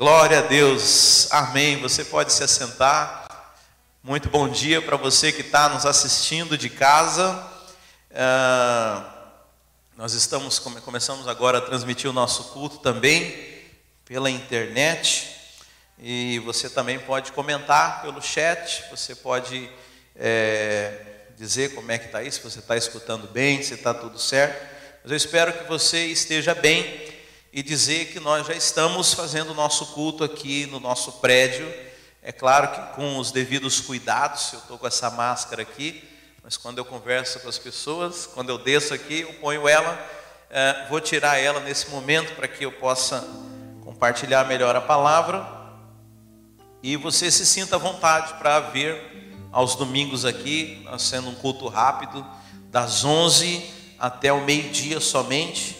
Glória a Deus, amém. Você pode se assentar. Muito bom dia para você que está nos assistindo de casa. Uh, nós estamos começamos agora a transmitir o nosso culto também pela internet e você também pode comentar pelo chat. Você pode é, dizer como é que está isso, se você está escutando bem, se está tudo certo. Mas eu espero que você esteja bem e dizer que nós já estamos fazendo o nosso culto aqui no nosso prédio. É claro que com os devidos cuidados, eu estou com essa máscara aqui, mas quando eu converso com as pessoas, quando eu desço aqui, eu ponho ela, é, vou tirar ela nesse momento para que eu possa compartilhar melhor a palavra e você se sinta à vontade para vir aos domingos aqui, sendo um culto rápido, das 11 até o meio-dia somente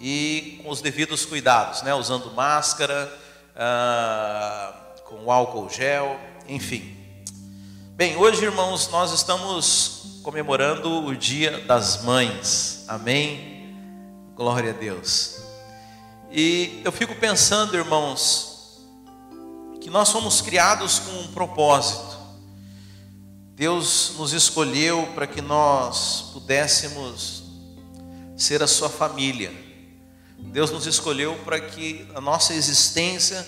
e com os devidos cuidados, né? usando máscara, ah, com álcool gel, enfim. Bem, hoje, irmãos, nós estamos comemorando o Dia das Mães, amém? Glória a Deus. E eu fico pensando, irmãos, que nós fomos criados com um propósito. Deus nos escolheu para que nós pudéssemos ser a sua família. Deus nos escolheu para que a nossa existência,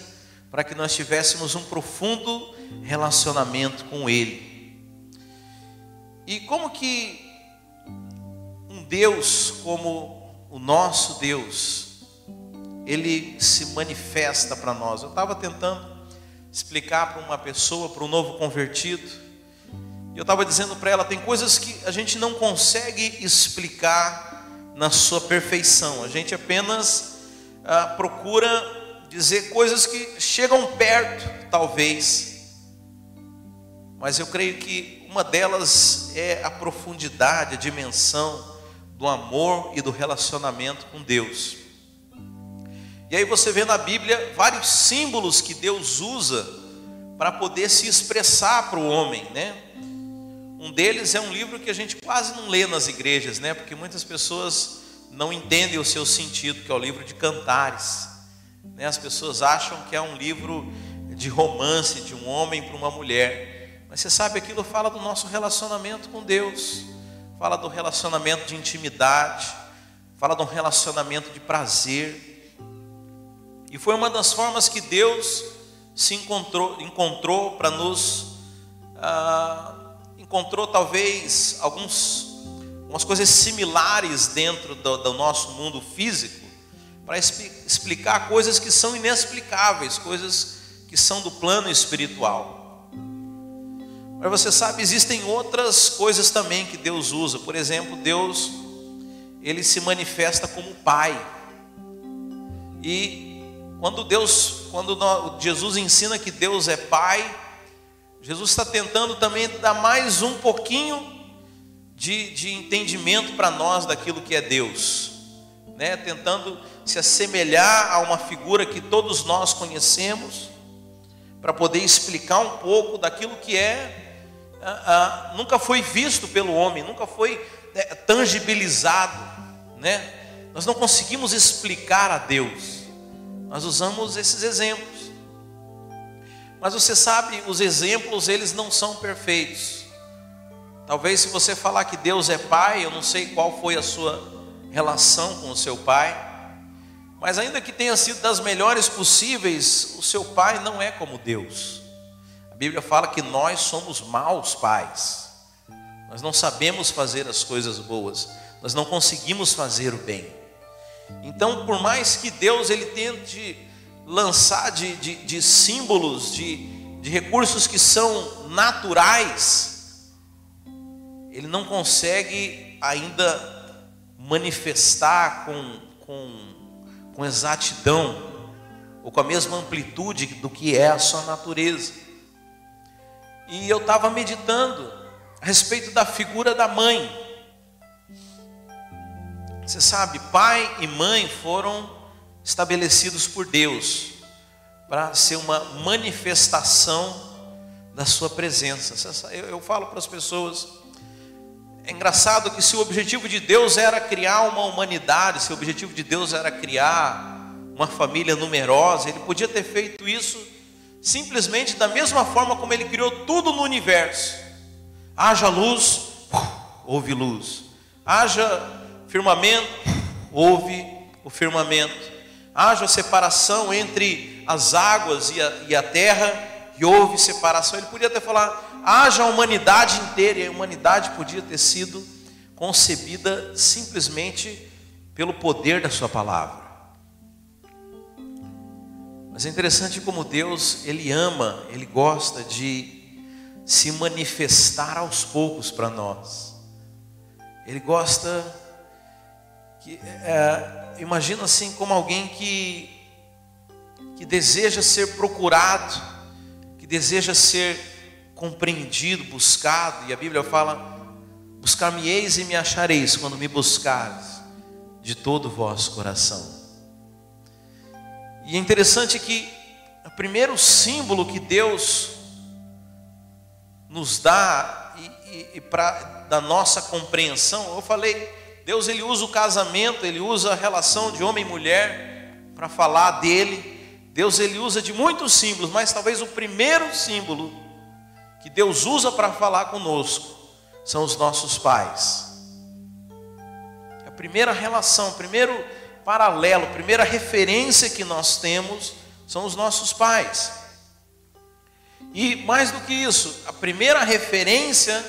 para que nós tivéssemos um profundo relacionamento com Ele. E como que um Deus como o nosso Deus, ele se manifesta para nós? Eu estava tentando explicar para uma pessoa, para um novo convertido, e eu estava dizendo para ela: tem coisas que a gente não consegue explicar na sua perfeição. A gente apenas ah, procura dizer coisas que chegam perto, talvez. Mas eu creio que uma delas é a profundidade, a dimensão do amor e do relacionamento com Deus. E aí você vê na Bíblia vários símbolos que Deus usa para poder se expressar para o homem, né? Um deles é um livro que a gente quase não lê nas igrejas, né? Porque muitas pessoas não entendem o seu sentido, que é o livro de Cantares. Né? As pessoas acham que é um livro de romance de um homem para uma mulher. Mas você sabe, aquilo fala do nosso relacionamento com Deus, fala do relacionamento de intimidade, fala de um relacionamento de prazer. E foi uma das formas que Deus se encontrou, encontrou para nos ah, encontrou talvez alguns umas coisas similares dentro do, do nosso mundo físico para explicar coisas que são inexplicáveis, coisas que são do plano espiritual. Mas você sabe, existem outras coisas também que Deus usa. Por exemplo, Deus ele se manifesta como Pai. E quando Deus, quando Jesus ensina que Deus é Pai, Jesus está tentando também dar mais um pouquinho de, de entendimento para nós daquilo que é Deus, né? tentando se assemelhar a uma figura que todos nós conhecemos, para poder explicar um pouco daquilo que é, nunca foi visto pelo homem, nunca foi é, tangibilizado, né? Nós não conseguimos explicar a Deus, nós usamos esses exemplos. Mas você sabe, os exemplos eles não são perfeitos. Talvez se você falar que Deus é pai, eu não sei qual foi a sua relação com o seu pai, mas ainda que tenha sido das melhores possíveis, o seu pai não é como Deus. A Bíblia fala que nós somos maus pais. Nós não sabemos fazer as coisas boas, nós não conseguimos fazer o bem. Então, por mais que Deus ele tente lançar de, de, de símbolos, de, de recursos que são naturais, ele não consegue ainda manifestar com, com, com exatidão, ou com a mesma amplitude do que é a sua natureza. E eu estava meditando a respeito da figura da mãe. Você sabe, pai e mãe foram estabelecidos por Deus para ser uma manifestação da sua presença. Eu, eu falo para as pessoas, é engraçado que se o objetivo de Deus era criar uma humanidade, se o objetivo de Deus era criar uma família numerosa, ele podia ter feito isso simplesmente da mesma forma como ele criou tudo no universo. Haja luz, houve luz. Haja firmamento, houve o firmamento. Haja separação entre as águas e a, e a terra, e houve separação. Ele podia ter falado, haja a humanidade inteira, e a humanidade podia ter sido concebida simplesmente pelo poder da sua palavra. Mas é interessante como Deus, Ele ama, Ele gosta de se manifestar aos poucos para nós. Ele gosta que é, imagina assim como alguém que que deseja ser procurado, que deseja ser compreendido, buscado, e a Bíblia fala: buscar-me-eis e me achareis quando me buscares de todo o vosso coração. E é interessante que o primeiro símbolo que Deus nos dá e, e, e para da nossa compreensão, eu falei, Deus ele usa o casamento, ele usa a relação de homem e mulher para falar dele. Deus ele usa de muitos símbolos, mas talvez o primeiro símbolo que Deus usa para falar conosco são os nossos pais. É a primeira relação, o primeiro paralelo, a primeira referência que nós temos são os nossos pais. E mais do que isso, a primeira referência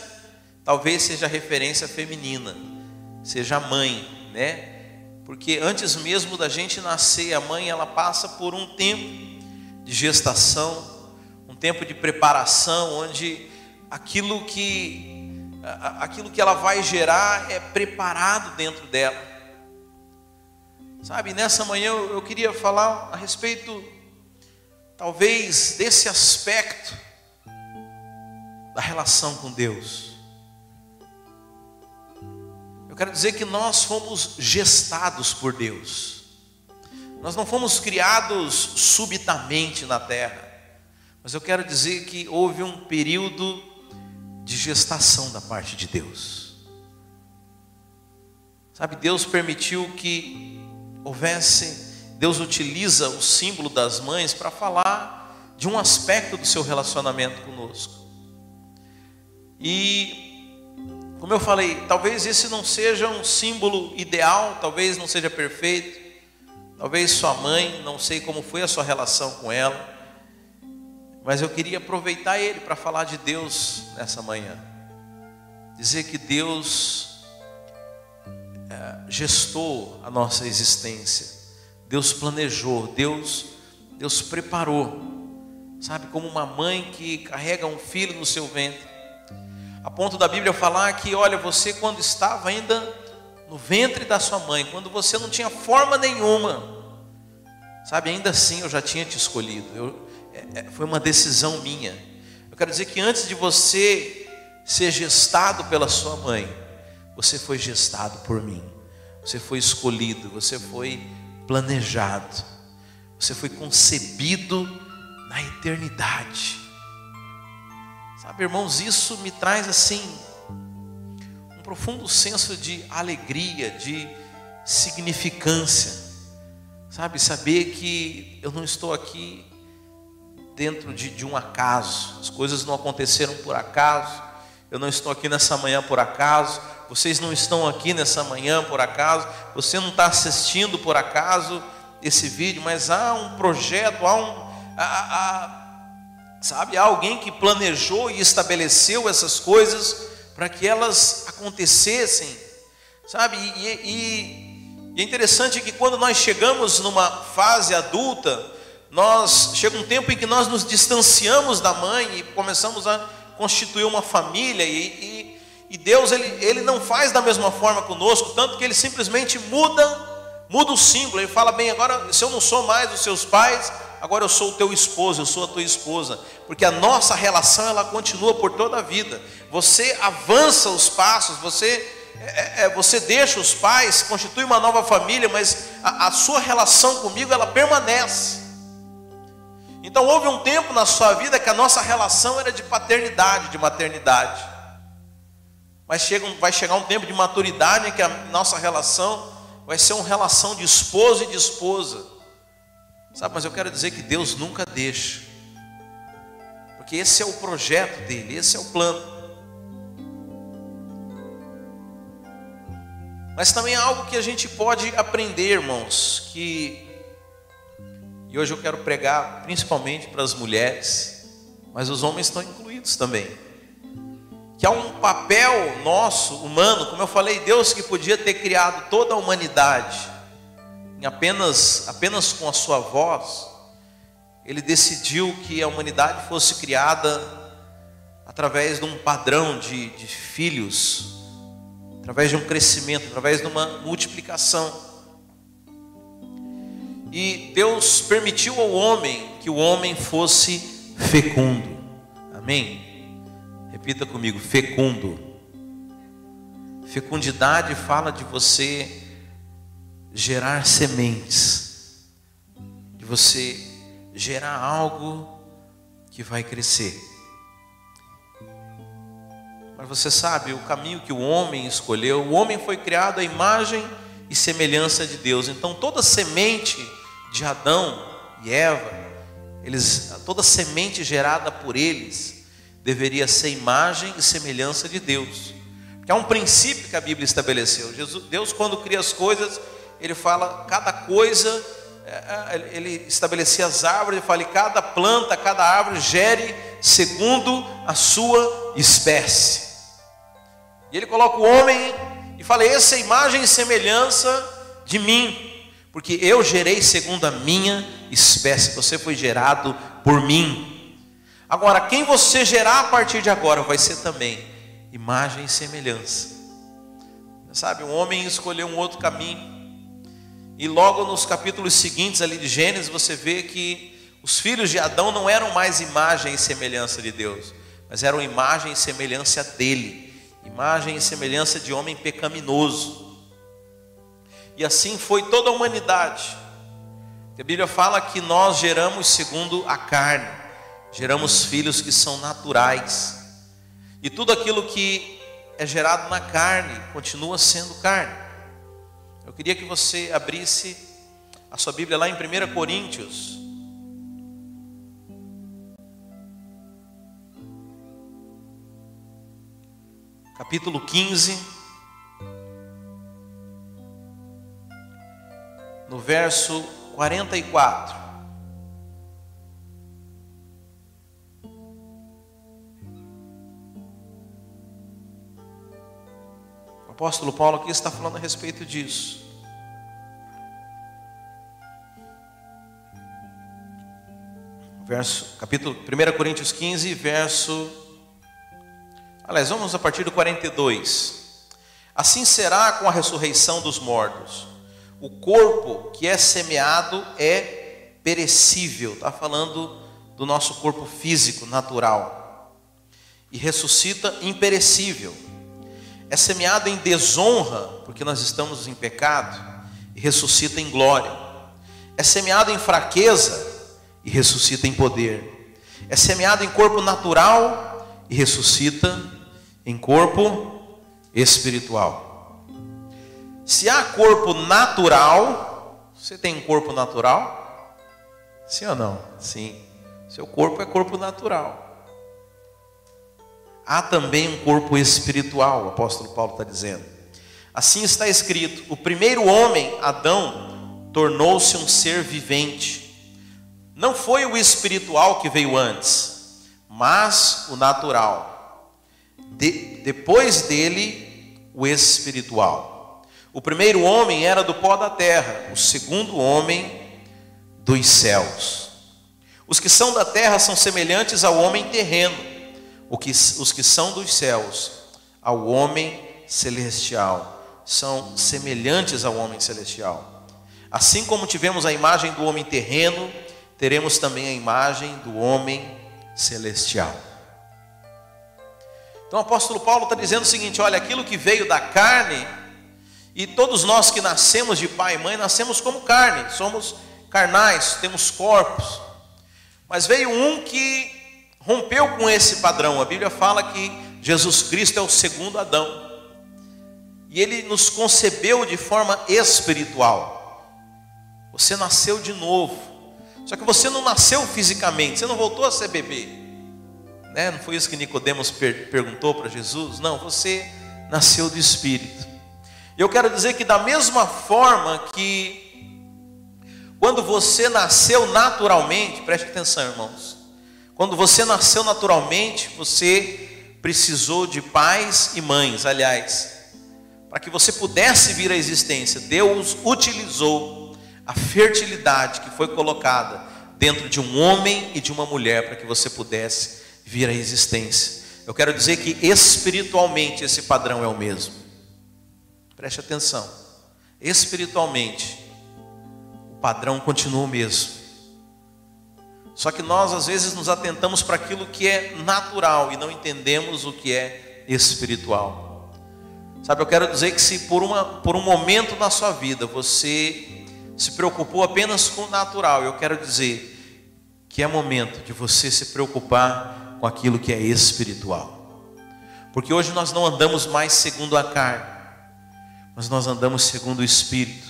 talvez seja a referência feminina, seja mãe, né? Porque antes mesmo da gente nascer, a mãe ela passa por um tempo de gestação, um tempo de preparação, onde aquilo que aquilo que ela vai gerar é preparado dentro dela. Sabe, nessa manhã eu, eu queria falar a respeito, talvez, desse aspecto da relação com Deus. Quero dizer que nós fomos gestados por Deus, nós não fomos criados subitamente na terra, mas eu quero dizer que houve um período de gestação da parte de Deus. Sabe, Deus permitiu que houvesse, Deus utiliza o símbolo das mães para falar de um aspecto do seu relacionamento conosco. E como eu falei, talvez esse não seja um símbolo ideal, talvez não seja perfeito. Talvez sua mãe, não sei como foi a sua relação com ela, mas eu queria aproveitar ele para falar de Deus nessa manhã. Dizer que Deus gestou a nossa existência. Deus planejou, Deus, Deus preparou. Sabe, como uma mãe que carrega um filho no seu ventre. A ponto da Bíblia falar que, olha, você quando estava ainda no ventre da sua mãe, quando você não tinha forma nenhuma, sabe, ainda assim eu já tinha te escolhido. Eu, é, é foi uma decisão minha. Eu quero dizer que antes de você ser gestado pela sua mãe, você foi gestado por mim. Você foi escolhido, você foi planejado, você foi concebido na eternidade. Sabe, irmãos, isso me traz assim um profundo senso de alegria, de significância. Sabe, saber que eu não estou aqui dentro de, de um acaso, as coisas não aconteceram por acaso, eu não estou aqui nessa manhã por acaso, vocês não estão aqui nessa manhã por acaso, você não está assistindo por acaso esse vídeo, mas há um projeto, há um. Há, há, sabe, há alguém que planejou e estabeleceu essas coisas para que elas acontecessem, sabe? E, e, e é interessante que quando nós chegamos numa fase adulta, nós chega um tempo em que nós nos distanciamos da mãe e começamos a constituir uma família e, e e Deus ele, ele não faz da mesma forma conosco, tanto que ele simplesmente muda, muda o símbolo. Ele fala bem, agora se eu não sou mais os seus pais, agora eu sou o teu esposo, eu sou a tua esposa, porque a nossa relação ela continua por toda a vida. Você avança os passos, você é, é, você deixa os pais, constitui uma nova família, mas a, a sua relação comigo ela permanece. Então houve um tempo na sua vida que a nossa relação era de paternidade, de maternidade. Mas chega, vai chegar um tempo de maturidade em que a nossa relação vai ser uma relação de esposo e de esposa. Sabe, mas eu quero dizer que Deus nunca deixa. Porque esse é o projeto dele, esse é o plano. Mas também é algo que a gente pode aprender, irmãos, que e hoje eu quero pregar principalmente para as mulheres, mas os homens estão incluídos também. Que há um papel nosso, humano, como eu falei, Deus que podia ter criado toda a humanidade em apenas apenas com a sua voz, ele decidiu que a humanidade fosse criada através de um padrão de, de filhos através de um crescimento, através de uma multiplicação. E Deus permitiu ao homem que o homem fosse fecundo. Amém? Repita comigo: fecundo. Fecundidade fala de você gerar sementes, de você gerar algo que vai crescer. Mas você sabe o caminho que o homem escolheu. O homem foi criado à imagem e semelhança de Deus. Então toda semente de Adão e Eva, eles, toda semente gerada por eles, deveria ser imagem e semelhança de Deus. Que é um princípio que a Bíblia estabeleceu. Jesus, Deus, quando cria as coisas, Ele fala cada coisa, é, é, Ele estabelecia as árvores, Ele fala, cada planta, cada árvore gere segundo a sua espécie. E ele coloca o homem e fala: essa é imagem e semelhança de mim, porque eu gerei segundo a minha espécie, você foi gerado por mim. Agora, quem você gerar a partir de agora vai ser também imagem e semelhança. Sabe, um homem escolheu um outro caminho. E logo nos capítulos seguintes ali de Gênesis, você vê que os filhos de Adão não eram mais imagem e semelhança de Deus, mas eram imagem e semelhança dele imagem e semelhança de homem pecaminoso. E assim foi toda a humanidade. A Bíblia fala que nós geramos segundo a carne, geramos filhos que são naturais. E tudo aquilo que é gerado na carne continua sendo carne. Eu queria que você abrisse a sua Bíblia lá em 1 Coríntios, capítulo 15, no verso 44. Apóstolo Paulo aqui está falando a respeito disso. Verso, capítulo 1 Coríntios 15, verso Aliás, vamos a partir do 42. Assim será com a ressurreição dos mortos. O corpo que é semeado é perecível, está falando do nosso corpo físico, natural, e ressuscita imperecível. É semeado em desonra, porque nós estamos em pecado, e ressuscita em glória. É semeado em fraqueza e ressuscita em poder. É semeado em corpo natural e ressuscita em corpo espiritual. Se há corpo natural, você tem um corpo natural? Sim ou não? Sim. Seu corpo é corpo natural. Há também um corpo espiritual, o apóstolo Paulo está dizendo. Assim está escrito: o primeiro homem, Adão, tornou-se um ser vivente. Não foi o espiritual que veio antes, mas o natural de, depois dele, o espiritual. O primeiro homem era do pó da terra, o segundo homem dos céus. Os que são da terra são semelhantes ao homem terreno, os que são dos céus, ao homem celestial, são semelhantes ao homem celestial. Assim como tivemos a imagem do homem terreno, teremos também a imagem do homem celestial. Então o apóstolo Paulo está dizendo o seguinte: olha, aquilo que veio da carne, e todos nós que nascemos de pai e mãe, nascemos como carne, somos carnais, temos corpos. Mas veio um que rompeu com esse padrão. A Bíblia fala que Jesus Cristo é o segundo Adão. E ele nos concebeu de forma espiritual. Você nasceu de novo. Só que você não nasceu fisicamente, você não voltou a ser bebê. Né? Não foi isso que Nicodemos per perguntou para Jesus? Não, você nasceu do Espírito. Eu quero dizer que da mesma forma que quando você nasceu naturalmente, preste atenção, irmãos. Quando você nasceu naturalmente, você precisou de pais e mães, aliás, para que você pudesse vir à existência. Deus utilizou a fertilidade que foi colocada dentro de um homem e de uma mulher para que você pudesse vir à existência. Eu quero dizer que espiritualmente esse padrão é o mesmo. Preste atenção. Espiritualmente, o padrão continua o mesmo. Só que nós às vezes nos atentamos para aquilo que é natural e não entendemos o que é espiritual. Sabe, eu quero dizer que se por, uma, por um momento na sua vida você se preocupou apenas com o natural, eu quero dizer que é momento de você se preocupar com aquilo que é espiritual. Porque hoje nós não andamos mais segundo a carne, mas nós andamos segundo o Espírito.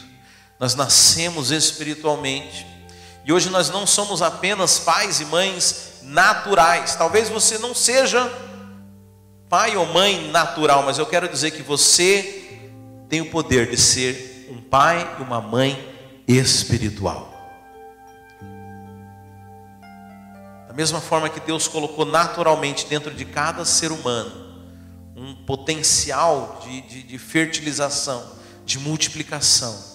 Nós nascemos espiritualmente. E hoje nós não somos apenas pais e mães naturais. Talvez você não seja pai ou mãe natural, mas eu quero dizer que você tem o poder de ser um pai e uma mãe espiritual. Da mesma forma que Deus colocou naturalmente dentro de cada ser humano um potencial de, de, de fertilização, de multiplicação.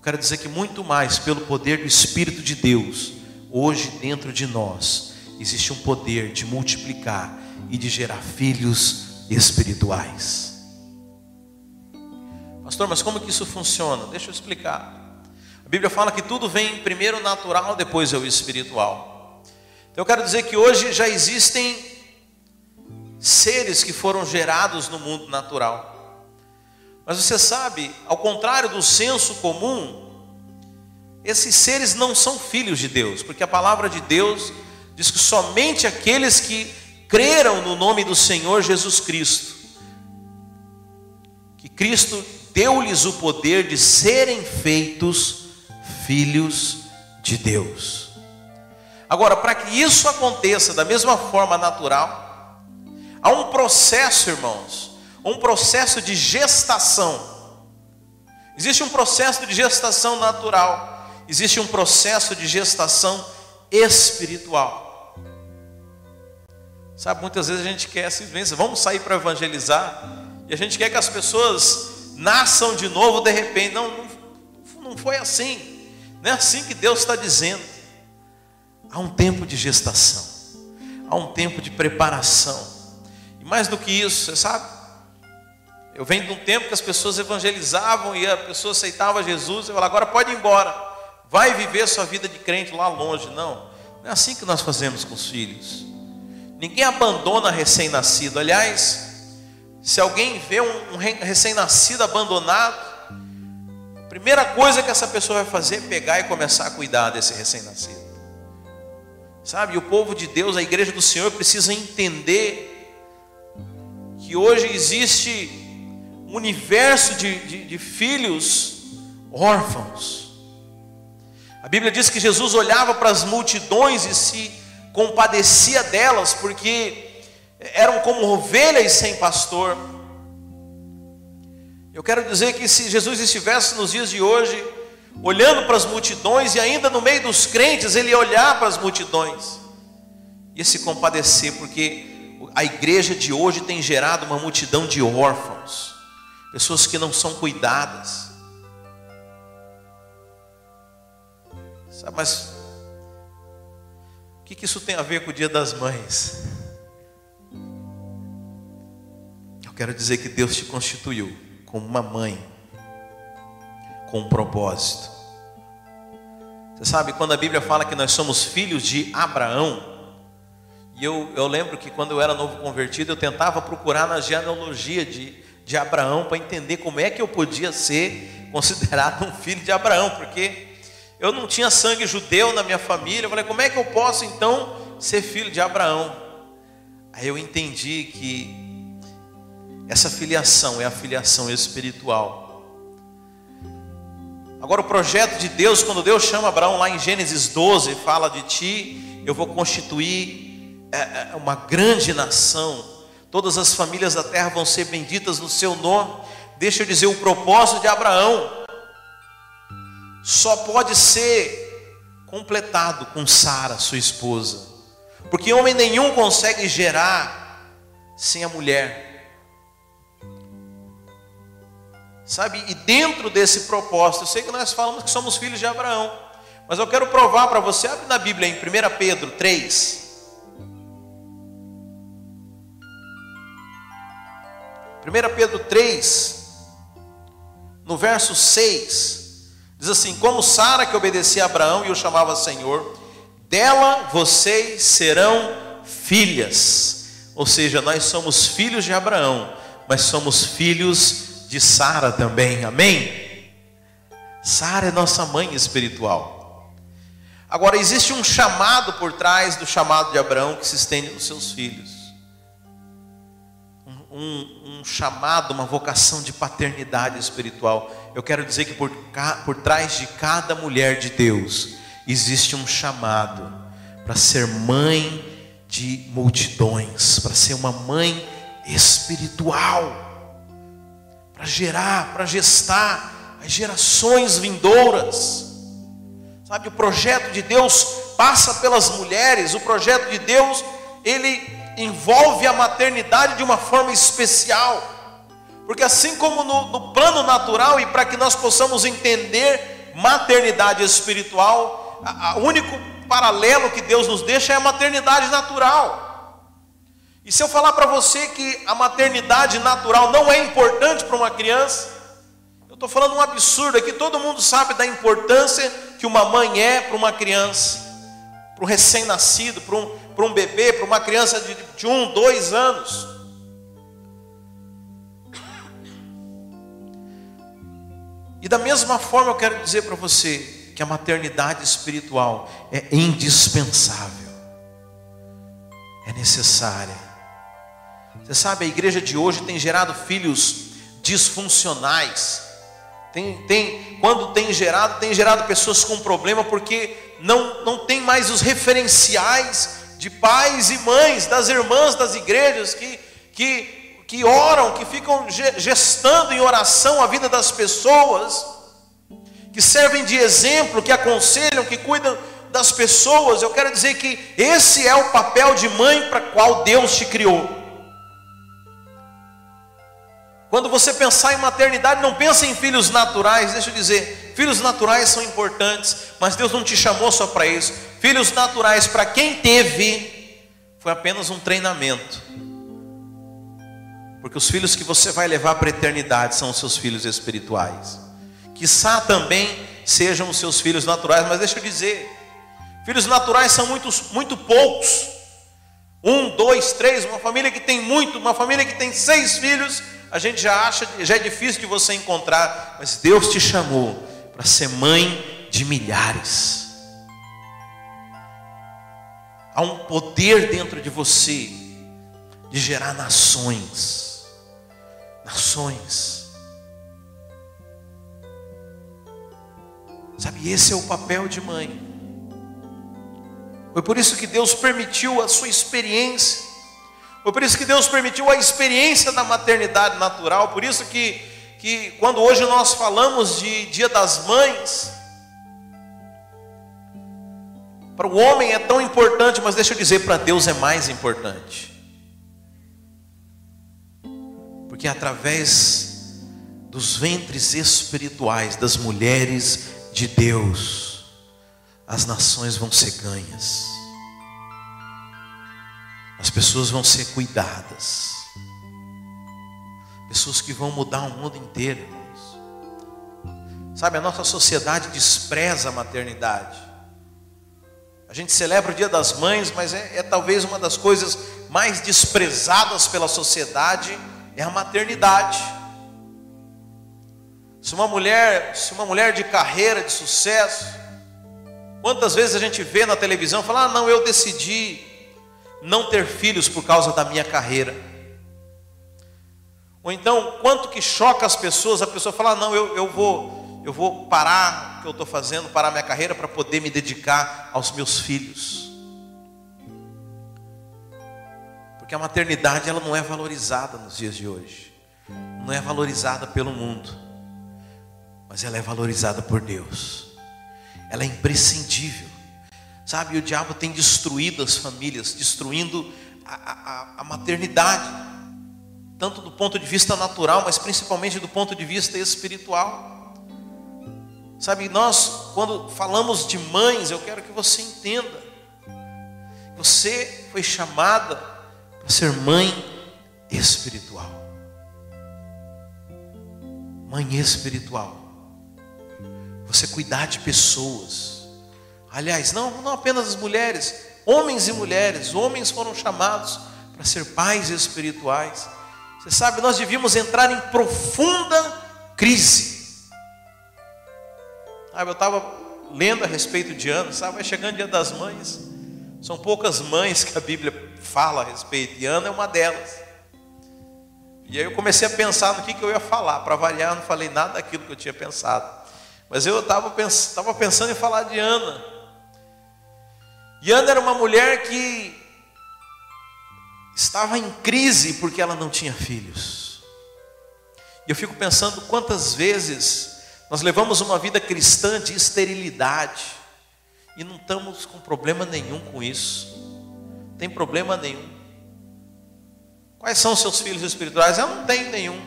Eu quero dizer que muito mais pelo poder do Espírito de Deus, hoje dentro de nós, existe um poder de multiplicar e de gerar filhos espirituais. Pastor, mas como que isso funciona? Deixa eu explicar. A Bíblia fala que tudo vem primeiro natural, depois é o espiritual. Então eu quero dizer que hoje já existem seres que foram gerados no mundo natural. Mas você sabe, ao contrário do senso comum, esses seres não são filhos de Deus, porque a palavra de Deus diz que somente aqueles que creram no nome do Senhor Jesus Cristo, que Cristo deu-lhes o poder de serem feitos filhos de Deus. Agora, para que isso aconteça da mesma forma natural, há um processo, irmãos, um processo de gestação. Existe um processo de gestação natural, existe um processo de gestação espiritual. Sabe, muitas vezes a gente quer simplesmente, vamos sair para evangelizar, e a gente quer que as pessoas nasçam de novo de repente. Não, não, não foi assim, não é assim que Deus está dizendo. Há um tempo de gestação, há um tempo de preparação, e mais do que isso, você sabe, eu venho de um tempo que as pessoas evangelizavam e a pessoa aceitava Jesus e falava, agora pode ir embora, vai viver sua vida de crente lá longe. Não, não é assim que nós fazemos com os filhos. Ninguém abandona recém-nascido. Aliás, se alguém vê um recém-nascido abandonado, a primeira coisa que essa pessoa vai fazer é pegar e começar a cuidar desse recém-nascido. Sabe, o povo de Deus, a igreja do Senhor, precisa entender que hoje existe um universo de, de, de filhos órfãos. A Bíblia diz que Jesus olhava para as multidões e se compadecia delas, porque eram como ovelhas sem pastor. Eu quero dizer que se Jesus estivesse nos dias de hoje, olhando para as multidões e ainda no meio dos crentes, ele ia olhar para as multidões, ia se compadecer, porque a igreja de hoje tem gerado uma multidão de órfãos pessoas que não são cuidadas. Sabe, mas o que, que isso tem a ver com o Dia das Mães? Eu quero dizer que Deus te constituiu como uma mãe, com um propósito. Você sabe, quando a Bíblia fala que nós somos filhos de Abraão, e eu, eu lembro que quando eu era novo convertido, eu tentava procurar na genealogia de, de Abraão para entender como é que eu podia ser considerado um filho de Abraão, porque eu não tinha sangue judeu na minha família. Eu falei, como é que eu posso então ser filho de Abraão? Aí eu entendi que essa filiação é a filiação espiritual. Agora, o projeto de Deus, quando Deus chama Abraão lá em Gênesis 12, fala de ti, eu vou constituir é, é, uma grande nação, todas as famílias da terra vão ser benditas no seu nome. Deixa eu dizer, o propósito de Abraão só pode ser completado com Sara, sua esposa, porque homem nenhum consegue gerar sem a mulher. Sabe? E dentro desse propósito, eu sei que nós falamos que somos filhos de Abraão, mas eu quero provar para você, abre na Bíblia em 1 Pedro 3. 1 Pedro 3, no verso 6, diz assim: Como Sara que obedecia a Abraão e o chamava Senhor, dela vocês serão filhas. Ou seja, nós somos filhos de Abraão, mas somos filhos de Sara também, amém? Sara é nossa mãe espiritual. Agora, existe um chamado por trás do chamado de Abraão que se estende nos seus filhos. Um, um, chamado, uma vocação de paternidade espiritual. Eu quero dizer que por, por trás de cada mulher de Deus existe um chamado para ser mãe de multidões, para ser uma mãe espiritual para gerar, para gestar as gerações vindouras. Sabe, o projeto de Deus passa pelas mulheres, o projeto de Deus, ele envolve a maternidade de uma forma especial. Porque assim como no, no plano natural, e para que nós possamos entender maternidade espiritual, o único paralelo que Deus nos deixa é a maternidade natural. E se eu falar para você que a maternidade natural não é importante para uma criança, eu estou falando um absurdo aqui, todo mundo sabe da importância que uma mãe é para uma criança, para um recém-nascido, para um, para um bebê, para uma criança de, de um, dois anos. E da mesma forma eu quero dizer para você que a maternidade espiritual é indispensável, é necessária. Você sabe, a igreja de hoje tem gerado filhos disfuncionais. Tem, tem, quando tem gerado, tem gerado pessoas com problema porque não, não tem mais os referenciais de pais e mães, das irmãs das igrejas que, que, que oram, que ficam gestando em oração a vida das pessoas, que servem de exemplo, que aconselham, que cuidam das pessoas. Eu quero dizer que esse é o papel de mãe para qual Deus te criou. Quando você pensar em maternidade, não pense em filhos naturais. Deixa eu dizer, filhos naturais são importantes, mas Deus não te chamou só para isso. Filhos naturais, para quem teve, foi apenas um treinamento. Porque os filhos que você vai levar para a eternidade são os seus filhos espirituais. Quizá também sejam os seus filhos naturais, mas deixa eu dizer, filhos naturais são muitos, muito poucos. Um, dois, três, uma família que tem muito, uma família que tem seis filhos, a gente já acha, já é difícil de você encontrar, mas Deus te chamou para ser mãe de milhares. Há um poder dentro de você de gerar nações. Nações. Sabe, esse é o papel de mãe. Foi por isso que Deus permitiu a sua experiência foi por isso que Deus permitiu a experiência da maternidade natural. Por isso que, que quando hoje nós falamos de Dia das Mães, para o homem é tão importante, mas deixa eu dizer, para Deus é mais importante. Porque através dos ventres espirituais das mulheres de Deus, as nações vão ser ganhas. As pessoas vão ser cuidadas. Pessoas que vão mudar o mundo inteiro, irmãos. Sabe, a nossa sociedade despreza a maternidade. A gente celebra o Dia das Mães, mas é, é talvez uma das coisas mais desprezadas pela sociedade é a maternidade. Se uma mulher, se uma mulher de carreira, de sucesso, quantas vezes a gente vê na televisão falar: ah, não, eu decidi não ter filhos por causa da minha carreira. Ou então, quanto que choca as pessoas, a pessoa fala, não, eu, eu vou, eu vou parar o que eu estou fazendo, parar minha carreira para poder me dedicar aos meus filhos. Porque a maternidade ela não é valorizada nos dias de hoje. Não é valorizada pelo mundo. Mas ela é valorizada por Deus. Ela é imprescindível. Sabe, o diabo tem destruído as famílias, destruindo a, a, a maternidade tanto do ponto de vista natural, mas principalmente do ponto de vista espiritual. Sabe, nós, quando falamos de mães, eu quero que você entenda. Você foi chamada para ser mãe espiritual. Mãe espiritual. Você cuidar de pessoas. Aliás, não, não apenas as mulheres, homens e mulheres. Homens foram chamados para ser pais espirituais. Você sabe, nós devíamos entrar em profunda crise. Sabe, eu estava lendo a respeito de Ana, sabe, vai chegando o dia das mães. São poucas mães que a Bíblia fala a respeito, e Ana é uma delas. E aí eu comecei a pensar no que, que eu ia falar. Para variar, não falei nada daquilo que eu tinha pensado. Mas eu estava pens pensando em falar de Ana. E Ana era uma mulher que estava em crise porque ela não tinha filhos. E eu fico pensando quantas vezes nós levamos uma vida cristã de esterilidade e não estamos com problema nenhum com isso. Não tem problema nenhum. Quais são seus filhos espirituais? Eu não tenho nenhum.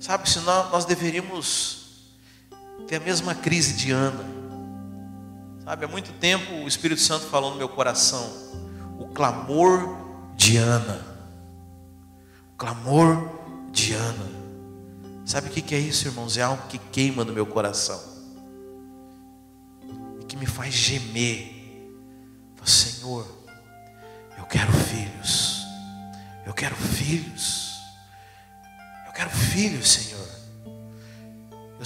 Sabe, senão nós deveríamos ter a mesma crise de Ana. Sabe, há muito tempo o Espírito Santo falou no meu coração o clamor de Ana. O clamor de Ana. Sabe o que é isso, irmãos? É algo que queima no meu coração. E que me faz gemer. Senhor, eu quero filhos. Eu quero filhos. Eu quero filhos, Senhor.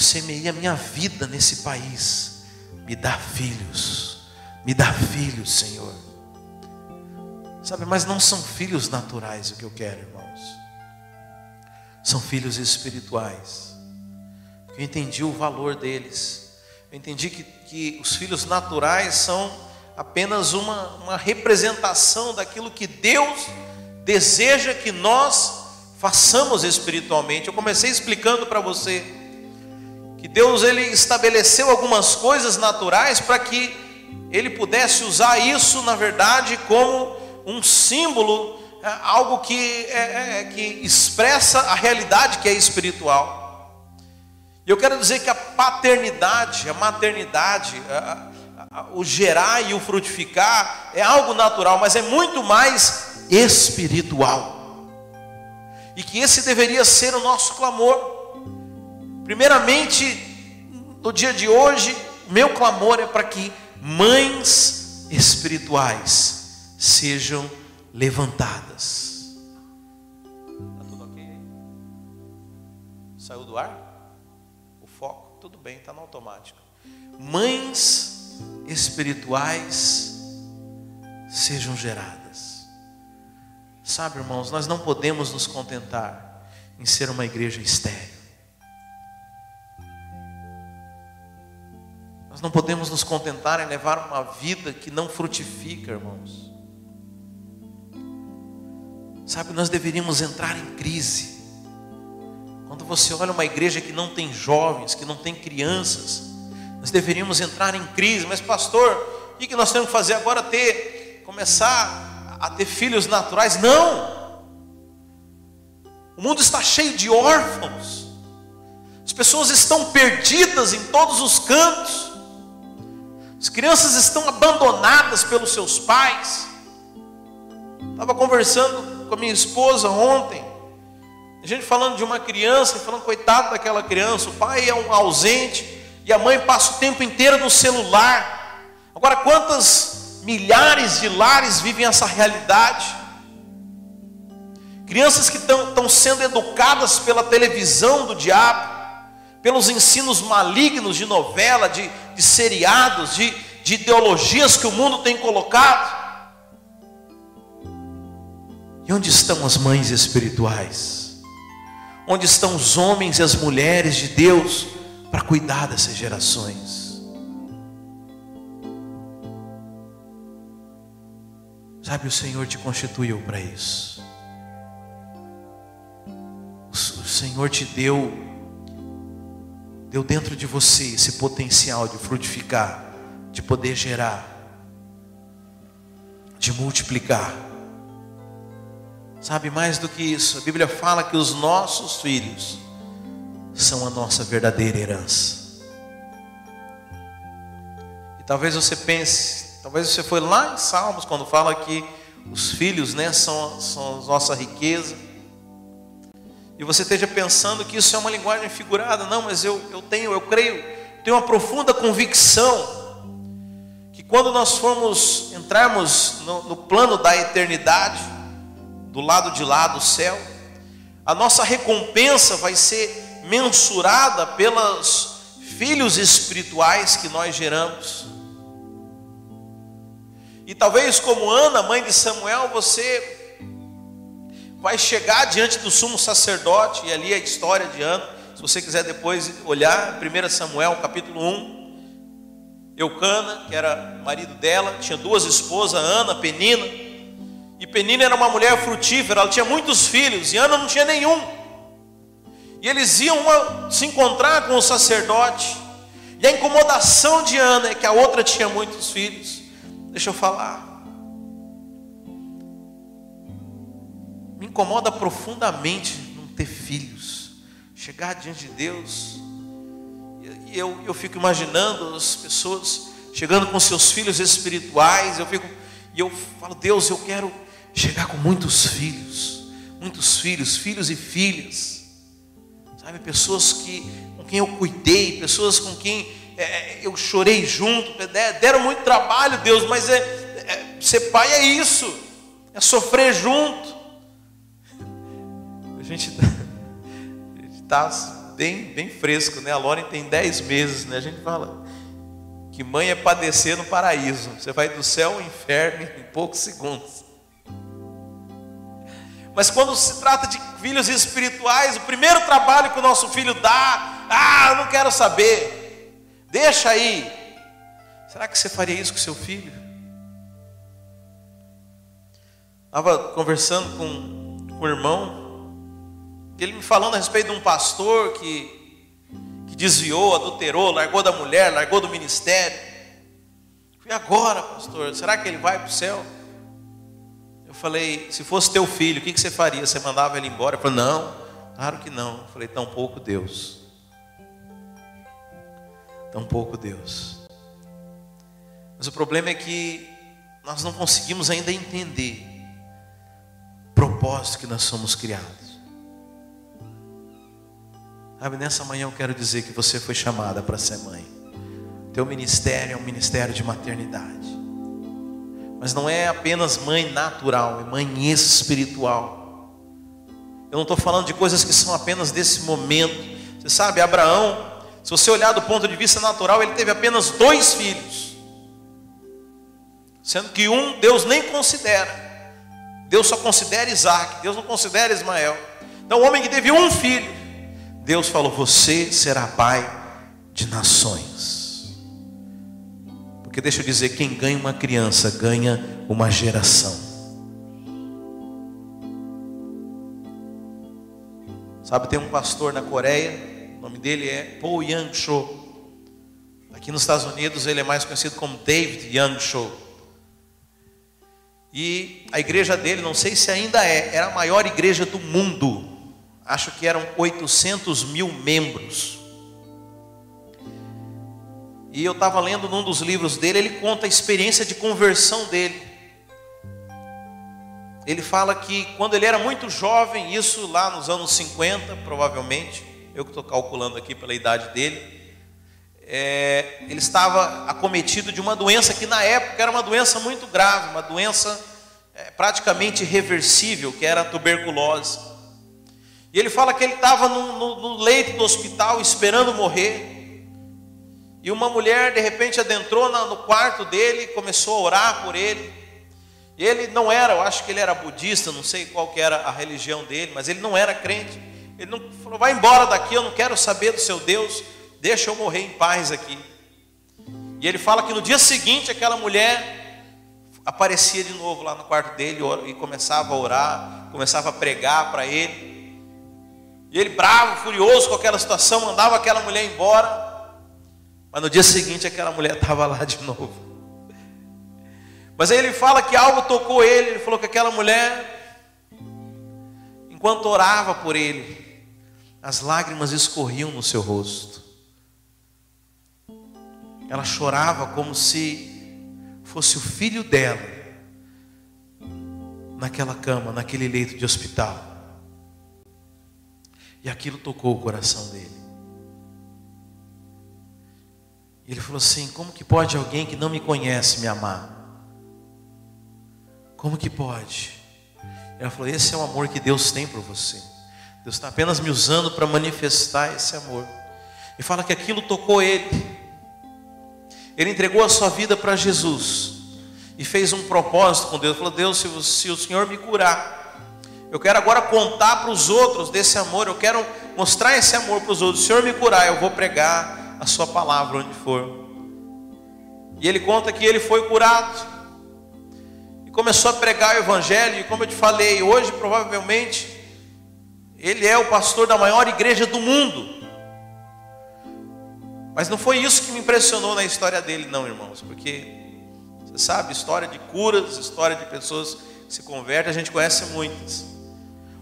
Semeei a minha vida nesse país. Me dá filhos. Me dá filhos, Senhor. Sabe, mas não são filhos naturais o que eu quero, irmãos. São filhos espirituais. Eu entendi o valor deles. Eu entendi que, que os filhos naturais são apenas uma, uma representação daquilo que Deus deseja que nós façamos espiritualmente. Eu comecei explicando para você que Deus ele estabeleceu algumas coisas naturais para que ele pudesse usar isso, na verdade, como um símbolo, é, algo que, é, é, é, que expressa a realidade que é espiritual. E eu quero dizer que a paternidade, a maternidade, a, a, o gerar e o frutificar é algo natural, mas é muito mais espiritual. E que esse deveria ser o nosso clamor. Primeiramente, no dia de hoje, meu clamor é para que mães espirituais sejam levantadas. Está tudo ok? Saiu do ar? O foco? Tudo bem, está no automático. Mães espirituais sejam geradas. Sabe, irmãos, nós não podemos nos contentar em ser uma igreja estéril. Não podemos nos contentar em levar uma vida que não frutifica, irmãos. Sabe, nós deveríamos entrar em crise. Quando você olha uma igreja que não tem jovens, que não tem crianças, nós deveríamos entrar em crise. Mas, pastor, o que nós temos que fazer agora? Ter, começar a ter filhos naturais? Não! O mundo está cheio de órfãos. As pessoas estão perdidas em todos os cantos. As crianças estão abandonadas pelos seus pais. Estava conversando com a minha esposa ontem. A gente falando de uma criança, falando, coitado daquela criança, o pai é um ausente e a mãe passa o tempo inteiro no celular. Agora, quantas milhares de lares vivem essa realidade? Crianças que estão sendo educadas pela televisão do diabo, pelos ensinos malignos de novela, de, de seriados, de, de ideologias que o mundo tem colocado. E onde estão as mães espirituais? Onde estão os homens e as mulheres de Deus para cuidar dessas gerações. Sabe, o Senhor te constituiu para isso. O Senhor te deu, deu dentro de você esse potencial de frutificar, de poder gerar, de multiplicar. Sabe, mais do que isso, a Bíblia fala que os nossos filhos são a nossa verdadeira herança. E talvez você pense, Talvez você foi lá em Salmos quando fala que os filhos, né, são, são a nossa riqueza. E você esteja pensando que isso é uma linguagem figurada. Não, mas eu, eu tenho, eu creio, tenho uma profunda convicção que quando nós formos entrarmos no, no plano da eternidade, do lado de lá do céu, a nossa recompensa vai ser mensurada pelos filhos espirituais que nós geramos. E talvez, como Ana, mãe de Samuel, você vai chegar diante do sumo sacerdote, e ali é a história de Ana. Se você quiser depois olhar, 1 Samuel, capítulo 1. Eucana, que era marido dela, tinha duas esposas, Ana, Penina. E Penina era uma mulher frutífera, ela tinha muitos filhos, e Ana não tinha nenhum. E eles iam uma, se encontrar com o sacerdote. E a incomodação de Ana é que a outra tinha muitos filhos. Deixa eu falar. Me incomoda profundamente não ter filhos. Chegar diante de Deus. E eu, eu fico imaginando as pessoas chegando com seus filhos espirituais. Eu fico, e eu falo, Deus, eu quero chegar com muitos filhos. Muitos filhos, filhos e filhas. Sabe, pessoas que, com quem eu cuidei, pessoas com quem é, eu chorei junto, deram muito trabalho, Deus, mas é, é, ser pai é isso, é sofrer junto. Gente está bem, bem fresco, né? A Lauren tem 10 meses, né? A gente fala que mãe é padecer no paraíso. Você vai do céu ao inferno em poucos segundos. Mas quando se trata de filhos espirituais, o primeiro trabalho que o nosso filho dá, ah, eu não quero saber. Deixa aí. Será que você faria isso com seu filho? Estava conversando com, com um irmão, ele me falando a respeito de um pastor que, que desviou, adulterou, largou da mulher, largou do ministério. E agora, pastor, será que ele vai para o céu? Eu falei, se fosse teu filho, o que, que você faria? Você mandava ele embora? Ele falou, não, claro que não. Eu falei, tão pouco Deus tampouco Deus. Mas o problema é que nós não conseguimos ainda entender o propósito que nós somos criados. Sabe, nessa manhã eu quero dizer que você foi chamada para ser mãe. Teu ministério é um ministério de maternidade. Mas não é apenas mãe natural, é mãe espiritual. Eu não estou falando de coisas que são apenas desse momento. Você sabe, Abraão, se você olhar do ponto de vista natural, ele teve apenas dois filhos. Sendo que um Deus nem considera. Deus só considera Isaac, Deus não considera Ismael. Então, o homem que teve um filho, Deus falou: Você será pai de nações. Porque deixa eu dizer: quem ganha uma criança ganha uma geração. Sabe, tem um pastor na Coreia o nome dele é Paul Young Cho. Aqui nos Estados Unidos ele é mais conhecido como David Young Cho. E a igreja dele, não sei se ainda é, era a maior igreja do mundo. Acho que eram 800 mil membros. E eu estava lendo num dos livros dele, ele conta a experiência de conversão dele. Ele fala que quando ele era muito jovem, isso lá nos anos 50, provavelmente, eu que estou calculando aqui pela idade dele, é, ele estava acometido de uma doença que na época era uma doença muito grave, uma doença é, praticamente irreversível, que era a tuberculose. E ele fala que ele estava no, no, no leito do hospital esperando morrer. E uma mulher de repente adentrou no quarto dele e começou a orar por ele. E ele não era, eu acho que ele era budista, não sei qual que era a religião dele, mas ele não era crente. Ele não falou, vai embora daqui, eu não quero saber do seu Deus. deixa eu morrer em paz aqui. E ele fala que no dia seguinte aquela mulher aparecia de novo lá no quarto dele e começava a orar, começava a pregar para ele. E ele, bravo, furioso com aquela situação, mandava aquela mulher embora. Mas no dia seguinte aquela mulher estava lá de novo. Mas aí ele fala que algo tocou ele, ele falou que aquela mulher, enquanto orava por ele, as lágrimas escorriam no seu rosto. Ela chorava como se fosse o filho dela naquela cama, naquele leito de hospital. E aquilo tocou o coração dele. Ele falou assim: Como que pode alguém que não me conhece me amar? Como que pode? Ela falou: Esse é o amor que Deus tem por você. Deus está apenas me usando para manifestar esse amor. E fala que aquilo tocou ele. Ele entregou a sua vida para Jesus e fez um propósito com Deus. Falou: Deus, se o Senhor me curar, eu quero agora contar para os outros desse amor. Eu quero mostrar esse amor para os outros. O Senhor me curar, eu vou pregar a Sua palavra onde for. E ele conta que ele foi curado e começou a pregar o Evangelho. E como eu te falei, hoje provavelmente ele é o pastor da maior igreja do mundo. Mas não foi isso que me impressionou na história dele, não, irmãos, porque você sabe, história de curas, história de pessoas que se convertem, a gente conhece muitas.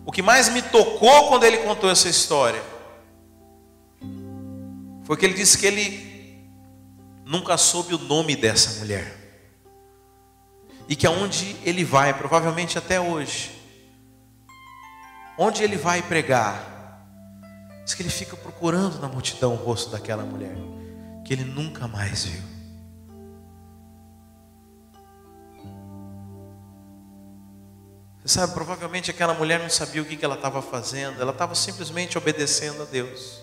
O que mais me tocou quando ele contou essa história foi que ele disse que ele nunca soube o nome dessa mulher. E que aonde ele vai, provavelmente até hoje, onde ele vai pregar, Diz que ele fica procurando na multidão o rosto daquela mulher, que ele nunca mais viu. Você sabe, provavelmente aquela mulher não sabia o que ela estava fazendo, ela estava simplesmente obedecendo a Deus.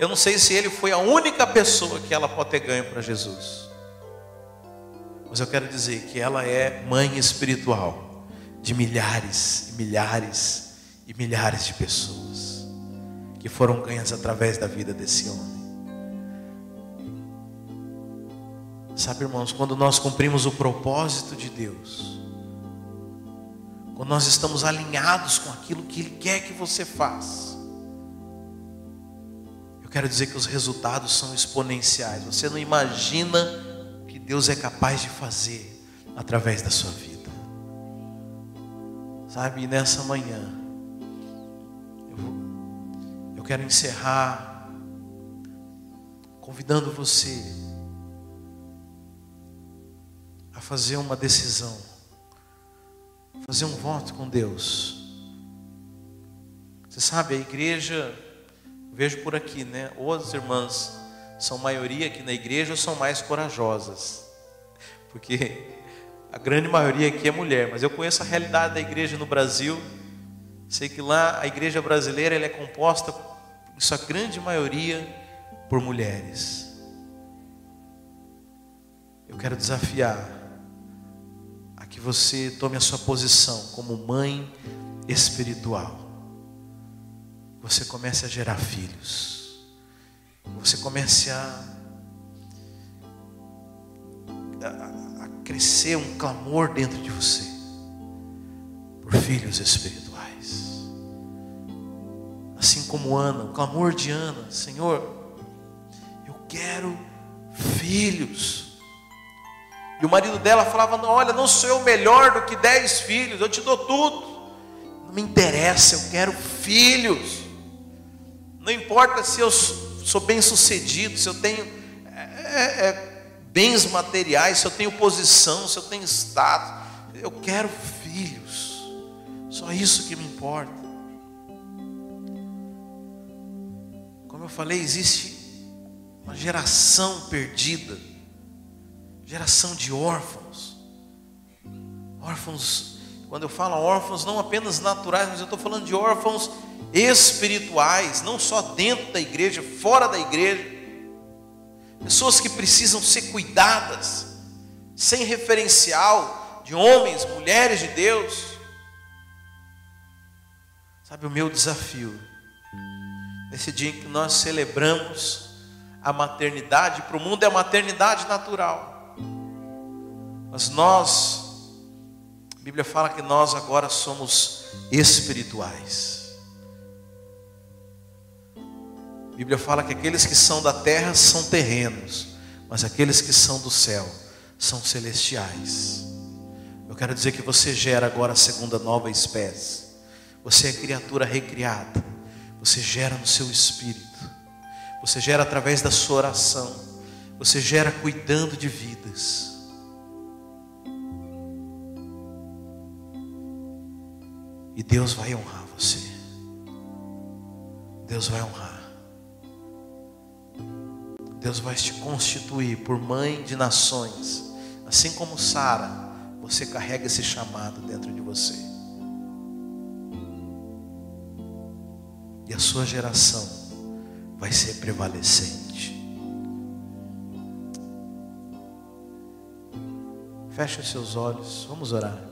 Eu não sei se ele foi a única pessoa que ela pode ter ganho para Jesus, mas eu quero dizer que ela é mãe espiritual de milhares e milhares e milhares de pessoas que foram ganhas através da vida desse homem. Sabe, irmãos, quando nós cumprimos o propósito de Deus, quando nós estamos alinhados com aquilo que Ele quer que você faça, eu quero dizer que os resultados são exponenciais. Você não imagina o que Deus é capaz de fazer através da sua vida. Sabe, nessa manhã, eu quero encerrar convidando você a fazer uma decisão, fazer um voto com Deus. Você sabe, a igreja, vejo por aqui, né? Ou as irmãs são maioria aqui na igreja ou são mais corajosas, porque a grande maioria aqui é mulher, mas eu conheço a realidade da igreja no Brasil. Sei que lá a igreja brasileira ela é composta em sua grande maioria, por mulheres. Eu quero desafiar que você tome a sua posição como mãe espiritual. Você comece a gerar filhos. Você comece a, a, a crescer um clamor dentro de você por filhos espirituais assim como Ana, o clamor de Ana: Senhor, eu quero filhos. E o marido dela falava: não, Olha, não sou eu melhor do que dez filhos, eu te dou tudo. Não me interessa, eu quero filhos. Não importa se eu sou bem sucedido, se eu tenho é, é, bens materiais, se eu tenho posição, se eu tenho status. Eu quero filhos. Só isso que me importa. Como eu falei, existe uma geração perdida, geração de órfãos. Órfãos, quando eu falo órfãos, não apenas naturais, mas eu estou falando de órfãos espirituais, não só dentro da igreja, fora da igreja. Pessoas que precisam ser cuidadas, sem referencial de homens, mulheres de Deus. Sabe o meu desafio? Nesse dia em que nós celebramos a maternidade, para o mundo é a maternidade natural. Mas nós, a Bíblia fala que nós agora somos espirituais. A Bíblia fala que aqueles que são da terra são terrenos, mas aqueles que são do céu são celestiais. Eu quero dizer que você gera agora a segunda nova espécie. Você é criatura recriada. Você gera no seu espírito. Você gera através da sua oração. Você gera cuidando de vidas. E Deus vai honrar você. Deus vai honrar. Deus vai te constituir por mãe de nações. Assim como Sara, você carrega esse chamado dentro de você. E a sua geração vai ser prevalecente. Feche os seus olhos, vamos orar.